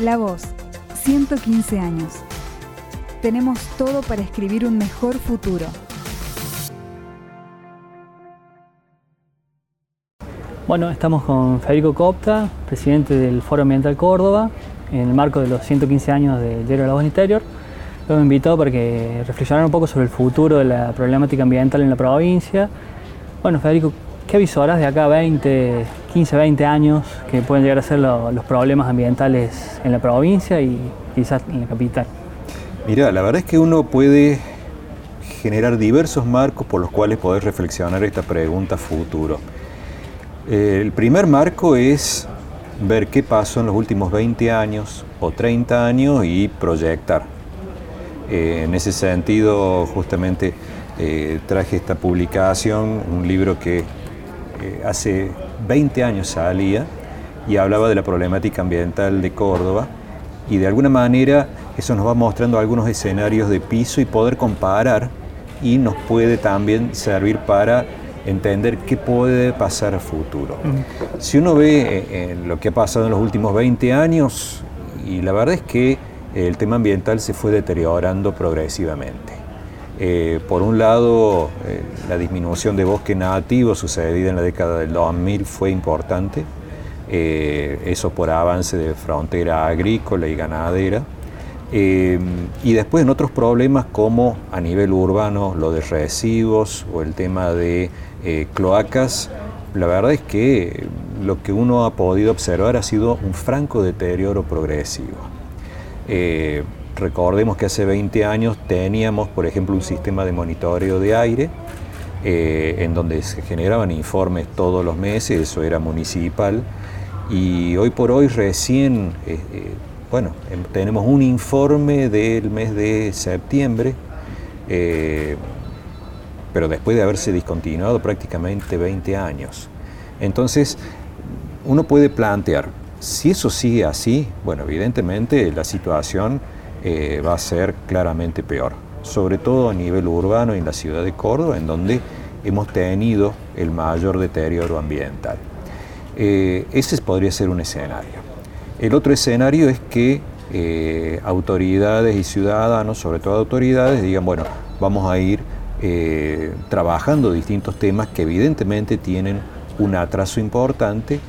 La Voz, 115 años. Tenemos todo para escribir un mejor futuro. Bueno, estamos con Federico Copta, presidente del Foro Ambiental Córdoba, en el marco de los 115 años del Diario de la Voz Interior. Lo hemos invitado para que reflexionara un poco sobre el futuro de la problemática ambiental en la provincia. Bueno, Federico, ¿qué avisoras de acá 20, 15, 20 años que pueden llegar a ser los problemas ambientales en la provincia y quizás en la capital? Mira, la verdad es que uno puede generar diversos marcos por los cuales poder reflexionar esta pregunta futuro. Eh, el primer marco es ver qué pasó en los últimos 20 años o 30 años y proyectar. Eh, en ese sentido, justamente eh, traje esta publicación, un libro que hace 20 años salía y hablaba de la problemática ambiental de Córdoba y de alguna manera eso nos va mostrando algunos escenarios de piso y poder comparar y nos puede también servir para entender qué puede pasar a futuro. Si uno ve eh, lo que ha pasado en los últimos 20 años, y la verdad es que el tema ambiental se fue deteriorando progresivamente. Eh, por un lado, eh, la disminución de bosque nativo sucedida en la década del 2000 fue importante, eso por avance de frontera agrícola y ganadera. y después en otros problemas como a nivel urbano lo de residuos o el tema de eh, cloacas, la verdad es que lo que uno ha podido observar ha sido un franco deterioro progresivo. Eh, recordemos que hace 20 años teníamos, por ejemplo, un sistema de monitoreo de aire, eh, en donde se generaban informes todos los meses, eso era municipal, y hoy por hoy recién, bueno, em, tenemos un informe del mes de septiembre, pero después de haberse discontinuado prácticamente 20 años. Entonces, uno puede plantear, si eso sigue así, bueno, evidentemente la situación eh, va a ser claramente peor, sobre todo a nivel urbano en la ciudad de Córdoba, en donde hemos tenido el mayor deterioro ambiental. Eh, ese podría ser un escenario. El otro escenario es que eh, autoridades y ciudadanos, sobre todo autoridades, digan, bueno, vamos a ir trabajando distintos temas que evidentemente tienen un atraso importante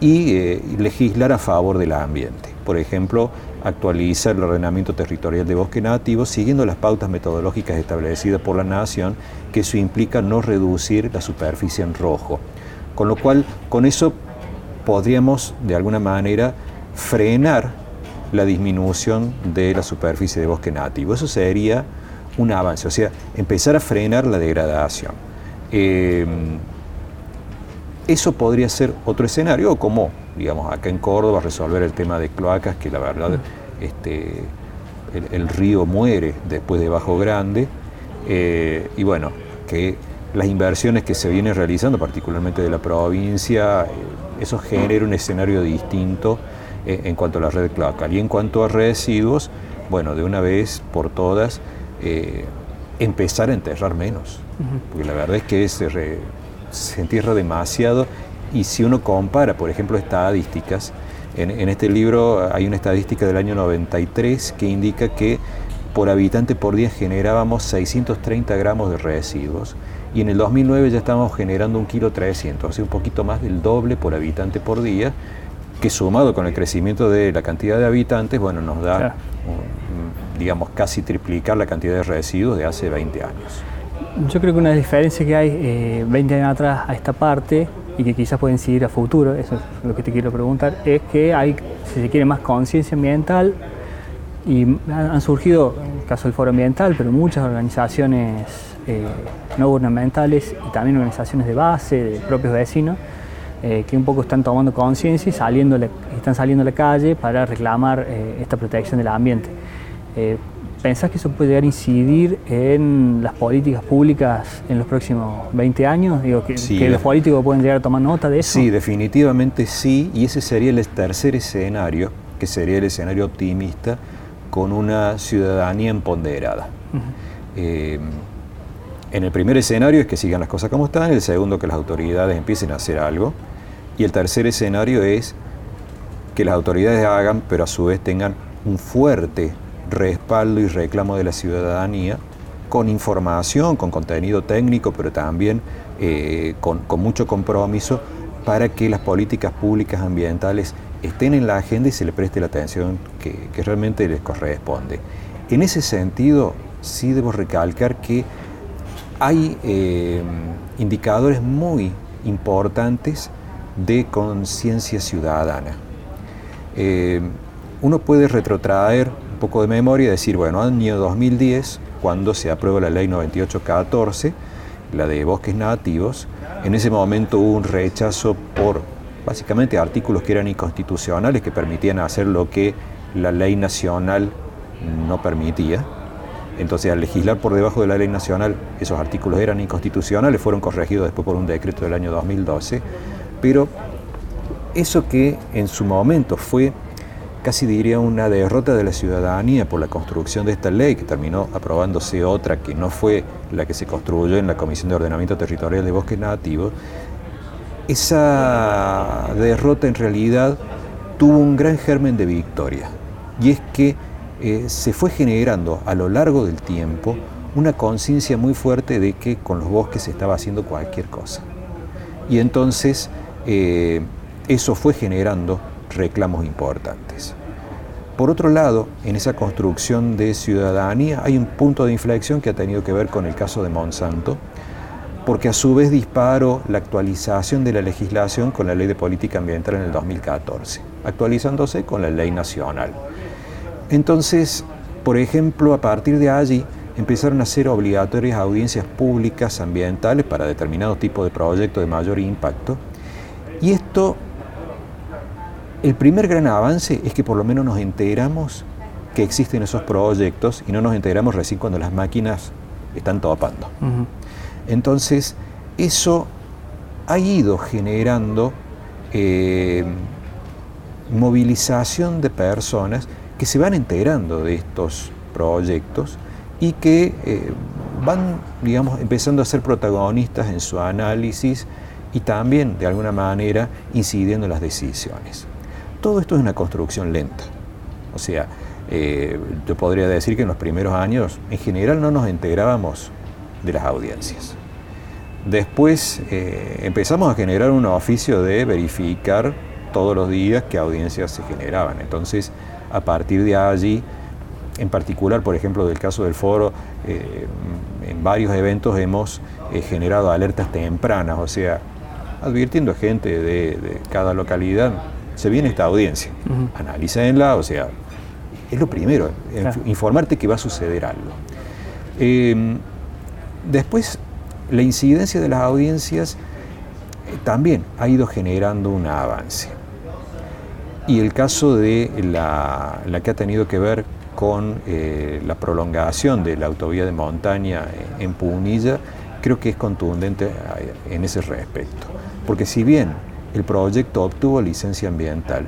y legislar a favor del ambiente. Por ejemplo, actualiza el ordenamiento territorial de bosque nativo siguiendo las pautas metodológicas establecidas por la Nación, que eso implica no reducir la superficie en rojo. Con lo cual, con eso podríamos de alguna manera frenar la disminución de la superficie de bosque nativo. Eso sería un avance, o sea, empezar a frenar la degradación. Eh, eso podría ser otro escenario, o como, digamos, acá en Córdoba, resolver el tema de cloacas, que la verdad este, el, río muere después de Bajo Grande, eh, y bueno, que las inversiones que se vienen realizando, particularmente de la provincia, eh, eso genera un escenario distinto en cuanto a la red cloacal. Y en cuanto a residuos, bueno, de una vez por todas, eh, empezar a enterrar menos. Porque la verdad es que se, entierra demasiado y si uno compara, por ejemplo, estadísticas, en, este libro hay una estadística del año 93 que indica que por habitante por día generábamos 630 gramos de residuos y en el 2009 ya estábamos generando un kilo 300, así un poquito más del doble por habitante por día, que sumado con el crecimiento de la cantidad de habitantes, bueno, nos da digamos, casi triplicar la cantidad de residuos de hace 20 años. Yo creo que una diferencia que hay 20 eh, años atrás a esta parte y que quizás pueden seguir a futuro, eso es lo que te quiero preguntar, es que hay, si se quiere, más conciencia ambiental y han surgido, en el caso del Foro Ambiental, pero muchas organizaciones eh, no gubernamentales y también organizaciones de base, de propios vecinos, eh, que un poco están tomando conciencia y saliendo, están saliendo a la calle para reclamar esta protección del ambiente. ¿Pensás que eso puede llegar a incidir en las políticas públicas en los próximos 20 años? Digo, que, los políticos pueden llegar a tomar nota de eso. Sí, definitivamente sí, y ese sería el tercer escenario, que sería el escenario optimista, con una ciudadanía empoderada. Eh, en el primer escenario es que sigan las cosas como están, el segundo que las autoridades empiecen a hacer algo, y el tercer escenario es que las autoridades hagan, pero a su vez tengan un fuerte respaldo y reclamo de la ciudadanía con información, con contenido técnico, pero también eh, con, mucho compromiso para que las políticas públicas ambientales estén en la agenda y se le preste la atención que, realmente les corresponde. En ese sentido, sí debo recalcar que hay eh, indicadores muy importantes de conciencia ciudadana. Eh, uno puede retrotraer un poco de memoria decir, bueno, año 2010, cuando se aprueba la ley 9814, la de bosques nativos, en ese momento hubo un rechazo por básicamente artículos que eran inconstitucionales, que permitían hacer lo que la ley nacional no permitía. Entonces, al legislar por debajo de la ley nacional, esos artículos eran inconstitucionales, fueron corregidos después por un decreto del año 2012, pero eso que en su momento fue casi diría una derrota de la ciudadanía por la construcción de esta ley, que terminó aprobándose otra que no fue la que se construyó en la Comisión de Ordenamiento Territorial de Bosques Nativos, esa derrota en realidad tuvo un gran germen de victoria, y es que eh, se fue generando a lo largo del tiempo una conciencia muy fuerte de que con los bosques se estaba haciendo cualquier cosa. Y entonces eh, eso fue generando reclamos importantes. Por otro lado, en esa construcción de ciudadanía hay un punto de inflexión que ha tenido que ver con el caso de Monsanto, porque a su vez disparó la actualización de la legislación con la Ley de Política Ambiental en el 2014, actualizándose con la Ley Nacional. Entonces, por ejemplo, a partir de allí empezaron a ser obligatorias audiencias públicas ambientales para determinados tipos de proyectos de mayor impacto, y esto el primer gran avance es que por lo menos nos enteramos que existen esos proyectos y no nos enteramos recién cuando las máquinas están topando. Entonces, eso ha ido generando eh, movilización de personas que se van enterando de estos proyectos y que eh, van, digamos, empezando a ser protagonistas en su análisis y también, de alguna manera, incidiendo en las decisiones. Todo esto es una construcción lenta. O sea, eh, yo podría decir que en los primeros años, en general, no nos integrábamos de las audiencias. Después eh, empezamos a generar un oficio de verificar todos los días qué audiencias se generaban. Entonces, a partir de allí, en particular, por ejemplo, del caso del foro, eh, en varios eventos hemos generado alertas tempranas, o sea, advirtiendo a gente de cada localidad se viene esta audiencia, analícenla, o sea, es lo primero, informarte que va a suceder algo. Em, después, la incidencia de las audiencias eh, también ha ido generando un avance. Y el caso de la, que ha tenido que ver con eh, la prolongación de la autovía de montaña en Punilla, creo que es contundente eh, en ese respecto. Porque si bien el proyecto obtuvo licencia ambiental.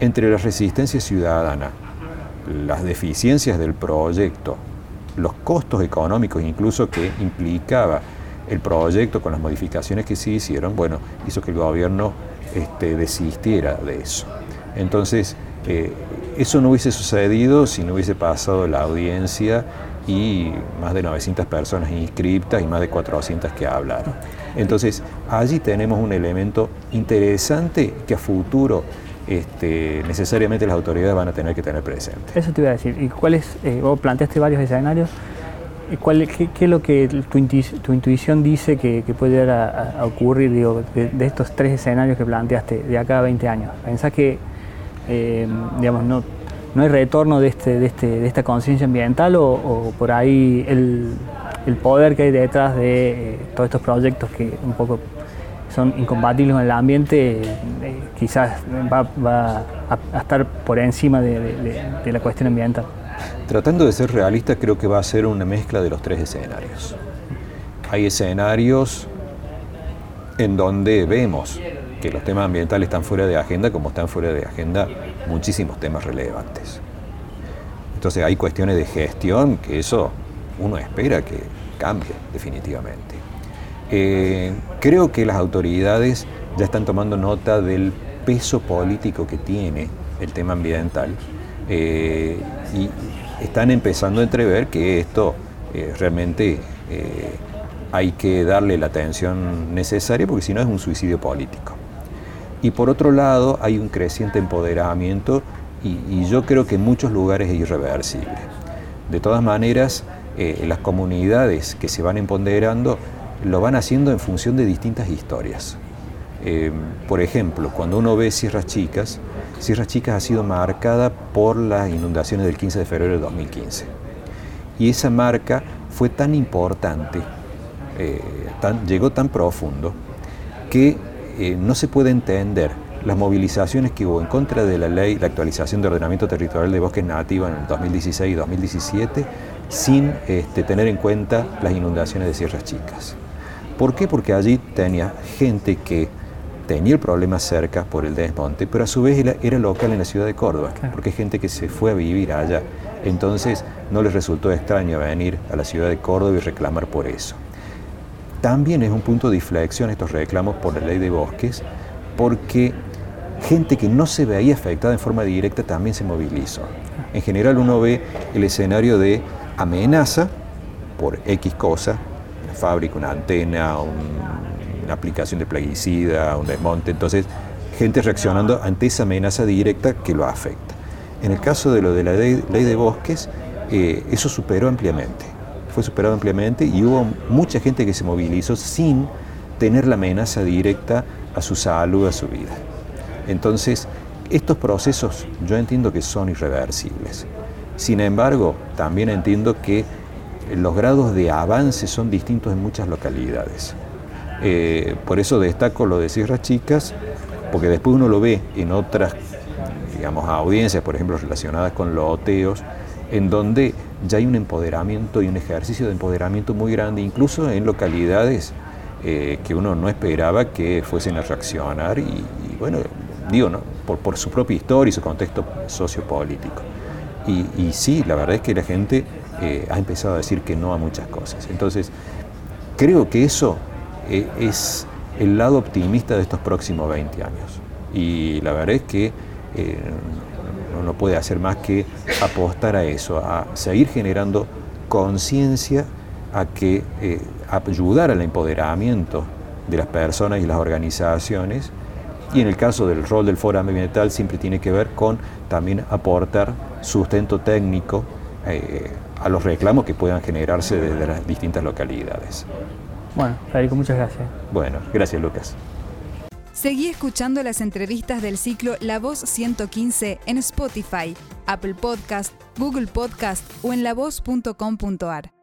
Entre la resistencia ciudadana, las deficiencias del proyecto, los costos económicos incluso que implicaba el proyecto con las modificaciones que se hicieron, bueno, hizo que el gobierno este, desistiera de eso. Entonces, eh, eso no hubiese sucedido si no hubiese pasado la audiencia y más de 900 personas inscriptas y más de 400 que hablaron. Entonces, allí tenemos un elemento interesante que a futuro este, necesariamente las autoridades van a tener que tener presente. Eso te iba a decir. ¿Y cuáles, eh, vos planteaste varios escenarios, ¿cuál, qué, es lo que tu, intuición dice que, puede llegar a, ocurrir de, estos tres escenarios que planteaste de acá a 20 años? ¿Pensás que, eh, digamos, no, no hay retorno de, este, de, este, de esta conciencia ambiental o por ahí el el poder que hay detrás de eh, todos estos proyectos que un poco son incompatibles con el ambiente, eh, quizás va, a, estar por encima de, la cuestión ambiental. Tratando de ser realista, creo que va a ser una mezcla de los tres escenarios. Hay escenarios en donde vemos que los temas ambientales están fuera de agenda, como están fuera de agenda muchísimos temas relevantes. Entonces hay cuestiones de gestión que eso uno espera que cambie definitivamente. Eh, creo que las autoridades ya están tomando nota del peso político que tiene el tema ambiental eh, y están empezando a entrever que esto eh, realmente eh, hay que darle la atención necesaria porque si no es un suicidio político. Y por otro lado hay un creciente empoderamiento y, yo creo que en muchos lugares es irreversible. De todas maneras, las comunidades que se van empoderando lo van haciendo en función de distintas historias. Eh, por ejemplo, cuando uno ve Sierras Chicas, Sierras Chicas ha sido marcada por las inundaciones del 15 de febrero de 2015. Y esa marca fue tan importante, eh, llegó tan profundo, que eh, no se puede entender las movilizaciones que hubo en contra de la ley, la actualización de ordenamiento territorial de bosques nativos en el 2016 y 2017, sin este, tener en cuenta las inundaciones de Sierras Chicas. ¿Por qué? Porque allí tenía gente que tenía el problema cerca por el desmonte, pero a su vez era, local en la ciudad de Córdoba, porque hay gente que se fue a vivir allá. Entonces no les resultó extraño venir a la ciudad de Córdoba y reclamar por eso. También es un punto de inflexión estos reclamos por la ley de bosques, porque gente que no se veía afectada en forma directa también se movilizó. En general uno ve el escenario de amenaza por X cosa, una fábrica, una antena, un aplicación de plaguicida, un desmonte. Entonces, gente reaccionando ante esa amenaza directa que lo afecta. En el caso de lo de la ley, de bosques, eh, eso superó ampliamente. Fue superado ampliamente y hubo mucha gente que se movilizó sin tener la amenaza directa a su salud, a su vida. Entonces, estos procesos yo entiendo que son irreversibles. Sin embargo, también entiendo que los grados de avance son distintos en muchas localidades. Eh, por eso destaco lo de Sierras Chicas, porque después uno lo ve en otras, digamos, audiencias, por ejemplo, relacionadas con loteos, en donde ya hay un empoderamiento y un ejercicio de empoderamiento muy grande, incluso en localidades eh, que uno no esperaba que fuesen a reaccionar y, bueno, digo, ¿no? por, su propia historia y su contexto sociopolítico. Y, sí, la verdad es que la gente eh, ha empezado a decir que no a muchas cosas. Entonces, creo que eso eh, es el lado optimista de estos próximos 20 años. Y la verdad es que eh, no puede hacer más que apostar a eso, a seguir generando conciencia, a que eh, ayudar al empoderamiento de las personas y las organizaciones. Y en el caso del rol del Foro Ambiental siempre tiene que ver con también aportar sustento técnico a los reclamos que puedan generarse desde las distintas localidades. Bueno, Federico, muchas gracias. Bueno, gracias Lucas. Seguí escuchando las entrevistas del ciclo La Voz 115 en Spotify, Apple Podcast, Google Podcast o en lavoz.com.ar.